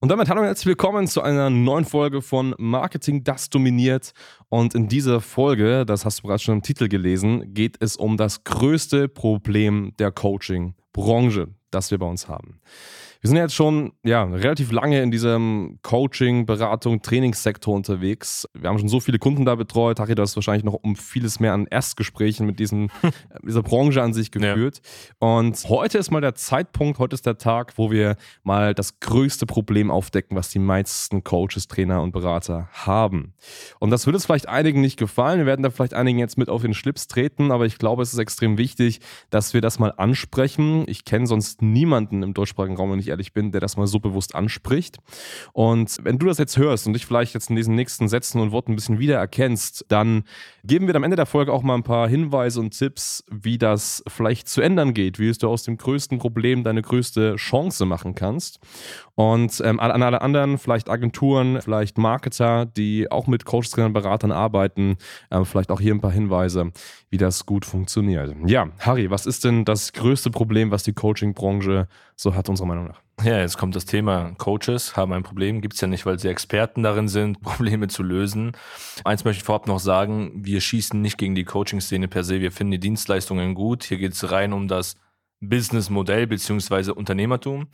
Und damit hallo und herzlich willkommen zu einer neuen Folge von Marketing, das dominiert. Und in dieser Folge, das hast du bereits schon im Titel gelesen, geht es um das größte Problem der Coaching-Branche, das wir bei uns haben. Wir sind jetzt schon ja, relativ lange in diesem Coaching, Beratung, Trainingssektor unterwegs. Wir haben schon so viele Kunden da betreut. Harry, du hast wahrscheinlich noch um vieles mehr an Erstgesprächen mit diesen, dieser Branche an sich geführt. Ja. Und heute ist mal der Zeitpunkt, heute ist der Tag, wo wir mal das größte Problem aufdecken, was die meisten Coaches, Trainer und Berater haben. Und das wird es vielleicht einigen nicht gefallen. Wir werden da vielleicht einigen jetzt mit auf den Schlips treten, aber ich glaube, es ist extrem wichtig, dass wir das mal ansprechen. Ich kenne sonst niemanden im deutschsprachigen Raum, wenn ich ehrlich bin, der das mal so bewusst anspricht. Und wenn du das jetzt hörst und dich vielleicht jetzt in diesen nächsten Sätzen und Worten ein bisschen wiedererkennst, dann geben wir am Ende der Folge auch mal ein paar Hinweise und Tipps, wie das vielleicht zu ändern geht, wie du aus dem größten Problem deine größte Chance machen kannst. Und ähm, an alle anderen, vielleicht Agenturen, vielleicht Marketer, die auch mit Coaches, Trainern, Beratern arbeiten, ähm, vielleicht auch hier ein paar Hinweise, wie das gut funktioniert. Ja, Harry, was ist denn das größte Problem, was die Coaching-Branche so hat, unserer Meinung nach? Ja, jetzt kommt das Thema Coaches haben ein Problem. Gibt es ja nicht, weil sie Experten darin sind, Probleme zu lösen. Eins möchte ich vorab noch sagen, wir schießen nicht gegen die Coaching-Szene per se. Wir finden die Dienstleistungen gut. Hier geht es rein um das Businessmodell beziehungsweise Unternehmertum.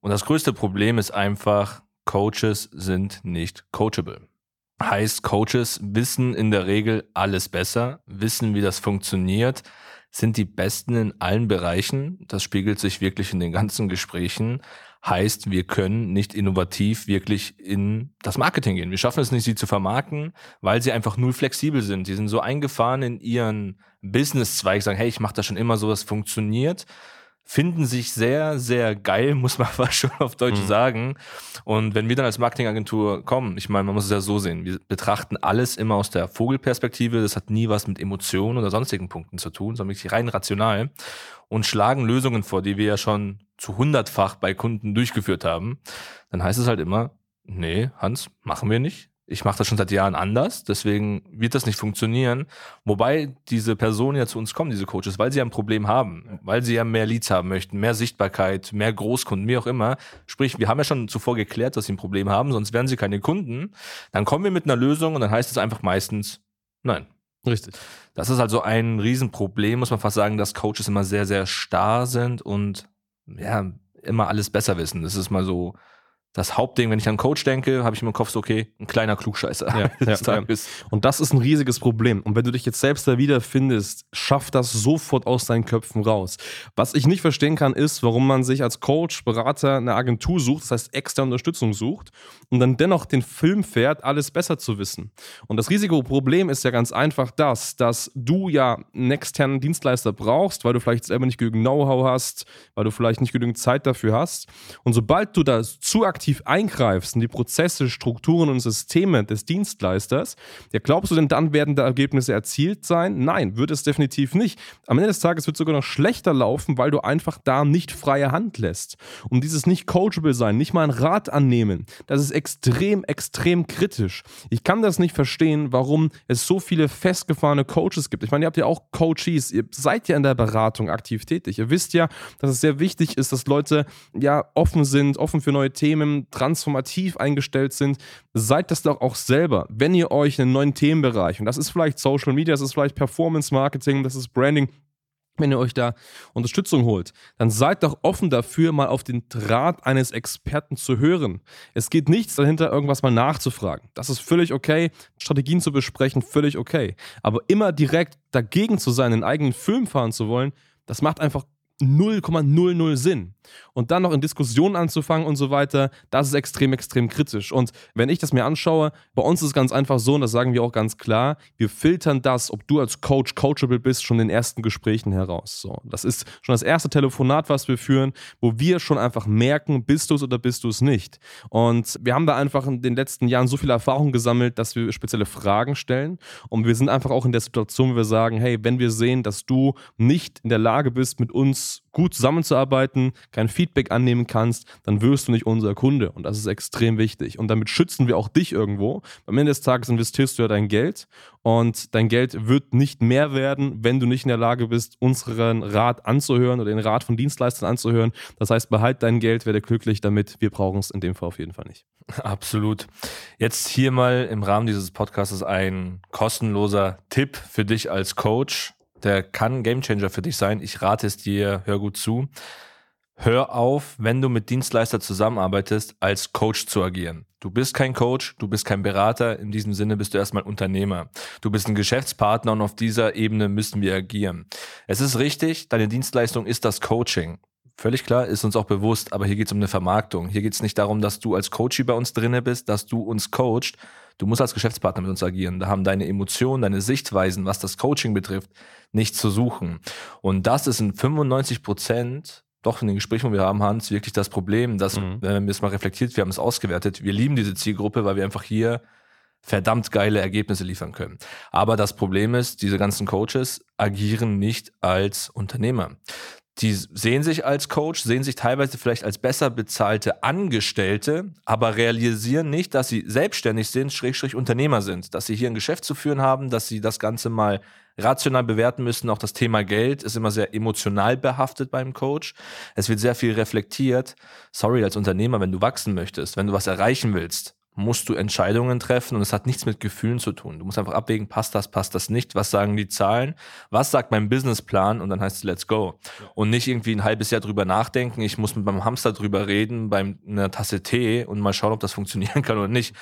Und das größte Problem ist einfach, Coaches sind nicht coachable. Heißt, Coaches wissen in der Regel alles besser, wissen, wie das funktioniert, sind die Besten in allen Bereichen. Das spiegelt sich wirklich in den ganzen Gesprächen. Heißt, wir können nicht innovativ wirklich in das Marketing gehen. Wir schaffen es nicht, sie zu vermarkten, weil sie einfach null flexibel sind. Die sind so eingefahren in ihren Business-Zweig, sagen, hey, ich mache das schon immer so, das funktioniert finden sich sehr, sehr geil, muss man fast schon auf Deutsch mhm. sagen. Und wenn wir dann als Marketingagentur kommen, ich meine, man muss es ja so sehen, wir betrachten alles immer aus der Vogelperspektive, das hat nie was mit Emotionen oder sonstigen Punkten zu tun, sondern wirklich rein rational und schlagen Lösungen vor, die wir ja schon zu hundertfach bei Kunden durchgeführt haben, dann heißt es halt immer, nee, Hans, machen wir nicht ich mache das schon seit Jahren anders, deswegen wird das nicht funktionieren. Wobei diese Personen ja zu uns kommen, diese Coaches, weil sie ja ein Problem haben, weil sie ja mehr Leads haben möchten, mehr Sichtbarkeit, mehr Großkunden, wie auch immer. Sprich, wir haben ja schon zuvor geklärt, dass sie ein Problem haben, sonst wären sie keine Kunden. Dann kommen wir mit einer Lösung und dann heißt es einfach meistens nein. Richtig. Das ist also ein Riesenproblem, muss man fast sagen, dass Coaches immer sehr, sehr starr sind und ja, immer alles besser wissen. Das ist mal so das Hauptding, wenn ich an Coach denke, habe ich im Kopf so, okay, ein kleiner Klugscheißer. Ja, ja. Und das ist ein riesiges Problem. Und wenn du dich jetzt selbst da wiederfindest, schaff das sofort aus deinen Köpfen raus. Was ich nicht verstehen kann, ist, warum man sich als Coach, Berater eine Agentur sucht, das heißt externe Unterstützung sucht und dann dennoch den Film fährt, alles besser zu wissen. Und das riesige Problem ist ja ganz einfach das, dass du ja einen externen Dienstleister brauchst, weil du vielleicht selber nicht genügend Know-how hast, weil du vielleicht nicht genügend Zeit dafür hast. Und sobald du da zu aktiv aktiv eingreifst in die Prozesse, Strukturen und Systeme des Dienstleisters, ja, glaubst du denn dann werden da Ergebnisse erzielt sein? Nein, wird es definitiv nicht. Am Ende des Tages wird es sogar noch schlechter laufen, weil du einfach da nicht freie Hand lässt. Um dieses nicht coachable sein, nicht mal ein Rat annehmen, das ist extrem, extrem kritisch. Ich kann das nicht verstehen, warum es so viele festgefahrene Coaches gibt. Ich meine, ihr habt ja auch Coaches, ihr seid ja in der Beratung aktiv tätig. Ihr wisst ja, dass es sehr wichtig ist, dass Leute ja offen sind, offen für neue Themen, transformativ eingestellt sind, seid das doch auch selber. Wenn ihr euch einen neuen Themenbereich, und das ist vielleicht Social Media, das ist vielleicht Performance Marketing, das ist Branding, wenn ihr euch da Unterstützung holt, dann seid doch offen dafür, mal auf den Draht eines Experten zu hören. Es geht nichts dahinter, irgendwas mal nachzufragen. Das ist völlig okay. Strategien zu besprechen, völlig okay. Aber immer direkt dagegen zu sein, einen eigenen Film fahren zu wollen, das macht einfach 0,00 Sinn. Und dann noch in Diskussionen anzufangen und so weiter, das ist extrem, extrem kritisch. Und wenn ich das mir anschaue, bei uns ist es ganz einfach so, und das sagen wir auch ganz klar, wir filtern das, ob du als Coach coachable bist, schon in den ersten Gesprächen heraus. So, das ist schon das erste Telefonat, was wir führen, wo wir schon einfach merken, bist du es oder bist du es nicht. Und wir haben da einfach in den letzten Jahren so viel Erfahrung gesammelt, dass wir spezielle Fragen stellen. Und wir sind einfach auch in der Situation, wo wir sagen, hey, wenn wir sehen, dass du nicht in der Lage bist, mit uns gut zusammenzuarbeiten, kein Feedback annehmen kannst, dann wirst du nicht unser Kunde. Und das ist extrem wichtig. Und damit schützen wir auch dich irgendwo. Am Ende des Tages investierst du ja dein Geld und dein Geld wird nicht mehr werden, wenn du nicht in der Lage bist, unseren Rat anzuhören oder den Rat von Dienstleistern anzuhören. Das heißt, behalt dein Geld, werde glücklich damit. Wir brauchen es in dem Fall auf jeden Fall nicht. Absolut. Jetzt hier mal im Rahmen dieses Podcasts ein kostenloser Tipp für dich als Coach der kann Gamechanger für dich sein. Ich rate es dir, hör gut zu. Hör auf, wenn du mit Dienstleister zusammenarbeitest, als Coach zu agieren. Du bist kein Coach, du bist kein Berater, in diesem Sinne bist du erstmal Unternehmer. Du bist ein Geschäftspartner und auf dieser Ebene müssen wir agieren. Es ist richtig, deine Dienstleistung ist das Coaching. Völlig klar, ist uns auch bewusst, aber hier geht es um eine Vermarktung. Hier geht es nicht darum, dass du als Coach bei uns drinne bist, dass du uns coacht, Du musst als Geschäftspartner mit uns agieren. Da haben deine Emotionen, deine Sichtweisen, was das Coaching betrifft, nichts zu suchen. Und das ist in 95 Prozent doch in den Gesprächen, die wir haben, Hans, wirklich das Problem, dass, mhm. wenn wir es mal reflektiert, wir haben es ausgewertet, wir lieben diese Zielgruppe, weil wir einfach hier verdammt geile Ergebnisse liefern können. Aber das Problem ist, diese ganzen Coaches agieren nicht als Unternehmer die sehen sich als Coach, sehen sich teilweise vielleicht als besser bezahlte Angestellte, aber realisieren nicht, dass sie selbstständig sind, Schrägstrich Unternehmer sind, dass sie hier ein Geschäft zu führen haben, dass sie das Ganze mal rational bewerten müssen. Auch das Thema Geld ist immer sehr emotional behaftet beim Coach. Es wird sehr viel reflektiert. Sorry, als Unternehmer, wenn du wachsen möchtest, wenn du was erreichen willst, musst du Entscheidungen treffen und es hat nichts mit Gefühlen zu tun. Du musst einfach abwägen, passt das, passt das nicht, was sagen die Zahlen, was sagt mein Businessplan und dann heißt es let's go. Und nicht irgendwie ein halbes Jahr drüber nachdenken, ich muss mit meinem Hamster drüber reden, bei einer Tasse Tee und mal schauen, ob das funktionieren kann oder nicht.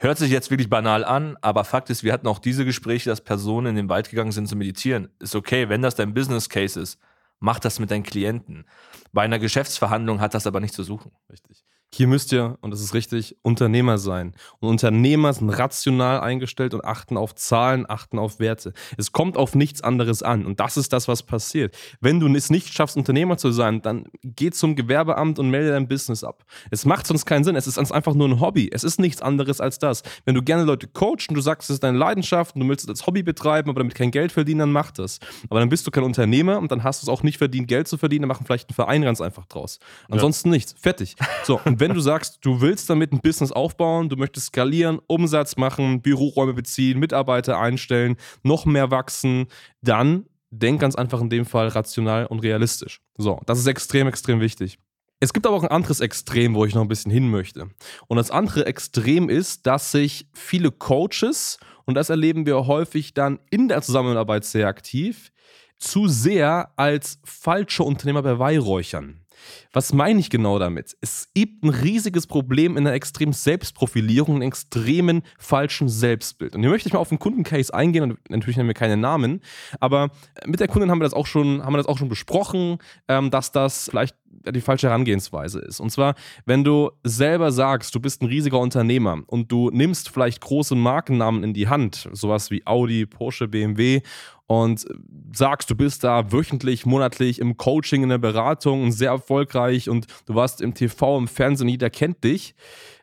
Hört sich jetzt wirklich banal an, aber Fakt ist, wir hatten auch diese Gespräche, dass Personen in den Wald gegangen sind zu meditieren. Ist okay, wenn das dein Business Case ist, mach das mit deinen Klienten. Bei einer Geschäftsverhandlung hat das aber nicht zu suchen. Richtig. Hier müsst ihr, und das ist richtig, Unternehmer sein. Und Unternehmer sind rational eingestellt und achten auf Zahlen, achten auf Werte. Es kommt auf nichts anderes an. Und das ist das, was passiert. Wenn du es nicht schaffst, Unternehmer zu sein, dann geh zum Gewerbeamt und melde dein Business ab. Es macht sonst keinen Sinn. Es ist einfach nur ein Hobby. Es ist nichts anderes als das. Wenn du gerne Leute coachst und du sagst, es ist deine Leidenschaft und du willst es als Hobby betreiben, aber damit kein Geld verdienen, dann mach das. Aber dann bist du kein Unternehmer und dann hast du es auch nicht verdient, Geld zu verdienen, dann machen vielleicht einen Verein ganz einfach draus. Ansonsten ja. nichts. Fertig. So, und wenn du sagst, du willst damit ein Business aufbauen, du möchtest skalieren, Umsatz machen, Büroräume beziehen, Mitarbeiter einstellen, noch mehr wachsen, dann denk ganz einfach in dem Fall rational und realistisch. So, das ist extrem, extrem wichtig. Es gibt aber auch ein anderes Extrem, wo ich noch ein bisschen hin möchte. Und das andere Extrem ist, dass sich viele Coaches, und das erleben wir häufig dann in der Zusammenarbeit sehr aktiv, zu sehr als falsche Unternehmer beweihräuchern. Was meine ich genau damit? Es gibt ein riesiges Problem in einer extremen Selbstprofilierung, einem extremen falschen Selbstbild. Und hier möchte ich mal auf den Kundencase eingehen und natürlich nennen wir keine Namen, aber mit der Kundin haben wir das auch schon, haben wir das auch schon besprochen, ähm, dass das vielleicht die falsche Herangehensweise ist. Und zwar, wenn du selber sagst, du bist ein riesiger Unternehmer und du nimmst vielleicht große Markennamen in die Hand, sowas wie Audi, Porsche, BMW und sagst, du bist da wöchentlich, monatlich im Coaching, in der Beratung und sehr erfolgreich und du warst im TV, im Fernsehen, jeder kennt dich,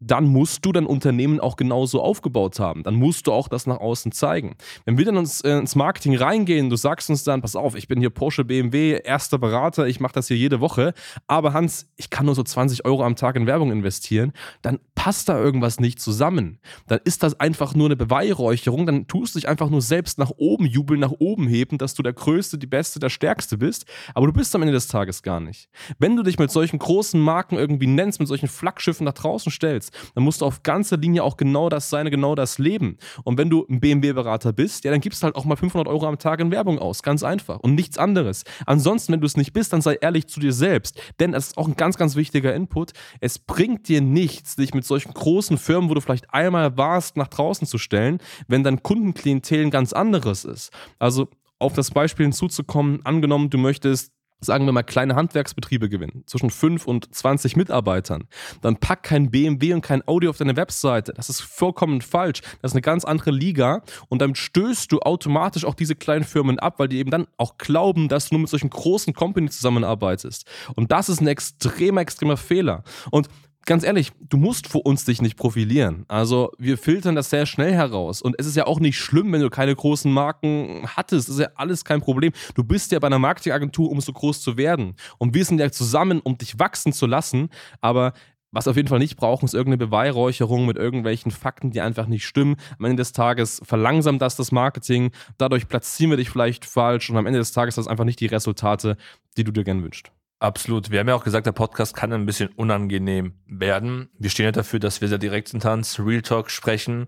dann musst du dein Unternehmen auch genauso aufgebaut haben. Dann musst du auch das nach außen zeigen. Wenn wir dann uns, äh, ins Marketing reingehen, du sagst uns dann, pass auf, ich bin hier Porsche, BMW, erster Berater, ich mache das hier jede Woche, aber Hans, ich kann nur so 20 Euro am Tag in Werbung investieren, dann passt da irgendwas nicht zusammen. Dann ist das einfach nur eine Beweihräucherung, dann tust du dich einfach nur selbst nach oben jubeln, nach oben heben, dass du der Größte, die Beste, der Stärkste bist, aber du bist am Ende des Tages gar nicht. Wenn du dich mit solchen großen Marken irgendwie nennst, mit solchen Flaggschiffen nach draußen stellst, dann musst du auf ganzer Linie auch genau das sein, genau das leben. Und wenn du ein BMW-Berater bist, ja, dann gibst du halt auch mal 500 Euro am Tag in Werbung aus. Ganz einfach. Und nichts anderes. Ansonsten, wenn du es nicht bist, dann sei ehrlich zu dir selbst. Denn das ist auch ein ganz, ganz wichtiger Input. Es bringt dir nichts, dich mit solchen großen Firmen, wo du vielleicht einmal warst, nach draußen zu stellen, wenn dein Kundenklientel ein ganz anderes ist. Also auf das Beispiel hinzuzukommen, angenommen, du möchtest sagen wir mal, kleine Handwerksbetriebe gewinnen, zwischen 5 und 20 Mitarbeitern, dann pack kein BMW und kein Audi auf deine Webseite. Das ist vollkommen falsch. Das ist eine ganz andere Liga und damit stößt du automatisch auch diese kleinen Firmen ab, weil die eben dann auch glauben, dass du nur mit solchen großen Companies zusammenarbeitest. Und das ist ein extremer, extremer Fehler. Und ganz ehrlich, du musst vor uns dich nicht profilieren. Also wir filtern das sehr schnell heraus. Und es ist ja auch nicht schlimm, wenn du keine großen Marken hattest. Das ist ja alles kein Problem. Du bist ja bei einer Marketingagentur, um so groß zu werden. Und wir sind ja zusammen, um dich wachsen zu lassen. Aber was auf jeden Fall nicht brauchen, ist irgendeine Beweihräucherung mit irgendwelchen Fakten, die einfach nicht stimmen. Am Ende des Tages verlangsamt das das Marketing. Dadurch platzieren wir dich vielleicht falsch. Und am Ende des Tages hast du einfach nicht die Resultate, die du dir gerne wünschst. Absolut. Wir haben ja auch gesagt, der Podcast kann ein bisschen unangenehm werden. Wir stehen ja dafür, dass wir sehr direkt in Tanz, Real Talk sprechen.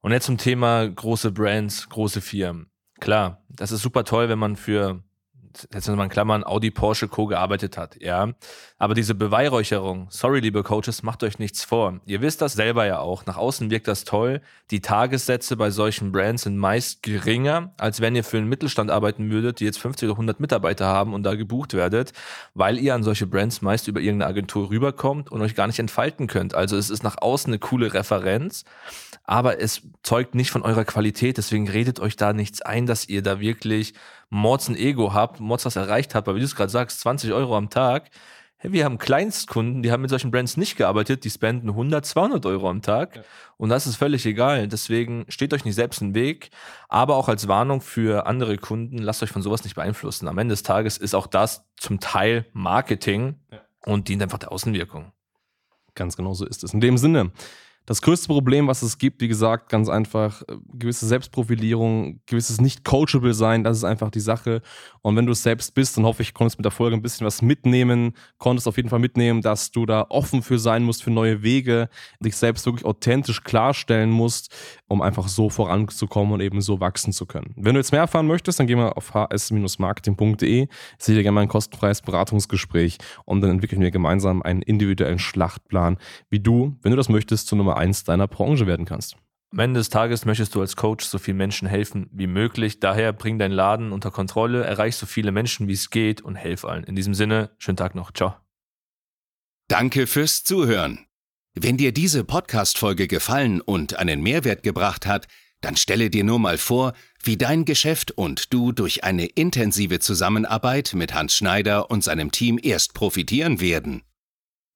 Und jetzt zum Thema große Brands, große Firmen. Klar, das ist super toll, wenn man für jetzt mal in Klammern, Audi, Porsche, Co. gearbeitet hat, ja. Aber diese Beweihräucherung, sorry, liebe Coaches, macht euch nichts vor. Ihr wisst das selber ja auch. Nach außen wirkt das toll. Die Tagessätze bei solchen Brands sind meist geringer, als wenn ihr für einen Mittelstand arbeiten würdet, die jetzt 50 oder 100 Mitarbeiter haben und da gebucht werdet, weil ihr an solche Brands meist über irgendeine Agentur rüberkommt und euch gar nicht entfalten könnt. Also es ist nach außen eine coole Referenz, aber es zeugt nicht von eurer Qualität. Deswegen redet euch da nichts ein, dass ihr da wirklich Mords ein Ego habt, Mords was erreicht habt, weil wie du es gerade sagst, 20 Euro am Tag. Hey, wir haben Kleinstkunden, die haben mit solchen Brands nicht gearbeitet, die spenden 100, 200 Euro am Tag. Ja. Und das ist völlig egal. Deswegen steht euch nicht selbst im Weg. Aber auch als Warnung für andere Kunden, lasst euch von sowas nicht beeinflussen. Am Ende des Tages ist auch das zum Teil Marketing ja. und dient einfach der Außenwirkung. Ganz genau so ist es. In dem Sinne, das größte Problem, was es gibt, wie gesagt, ganz einfach, äh, gewisse Selbstprofilierung, gewisses nicht-coachable sein, das ist einfach die Sache. Und wenn du es selbst bist, dann hoffe ich, konntest mit der Folge ein bisschen was mitnehmen, konntest auf jeden Fall mitnehmen, dass du da offen für sein musst, für neue Wege, dich selbst wirklich authentisch klarstellen musst, um einfach so voranzukommen und eben so wachsen zu können. Wenn du jetzt mehr erfahren möchtest, dann geh mal auf hs-marketing.de, sehe dir gerne mal ein kostenfreies Beratungsgespräch und dann entwickeln wir gemeinsam einen individuellen Schlachtplan, wie du, wenn du das möchtest, zur Nummer eins deiner Branche werden kannst. Am Ende des Tages möchtest du als Coach so vielen Menschen helfen wie möglich. Daher bring deinen Laden unter Kontrolle, erreich so viele Menschen wie es geht und helf allen. In diesem Sinne, schönen Tag noch. Ciao. Danke fürs Zuhören. Wenn dir diese Podcast-Folge gefallen und einen Mehrwert gebracht hat, dann stelle dir nur mal vor, wie dein Geschäft und du durch eine intensive Zusammenarbeit mit Hans Schneider und seinem Team erst profitieren werden.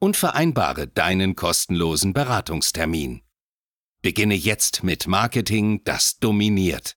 und vereinbare deinen kostenlosen Beratungstermin. Beginne jetzt mit Marketing, das dominiert.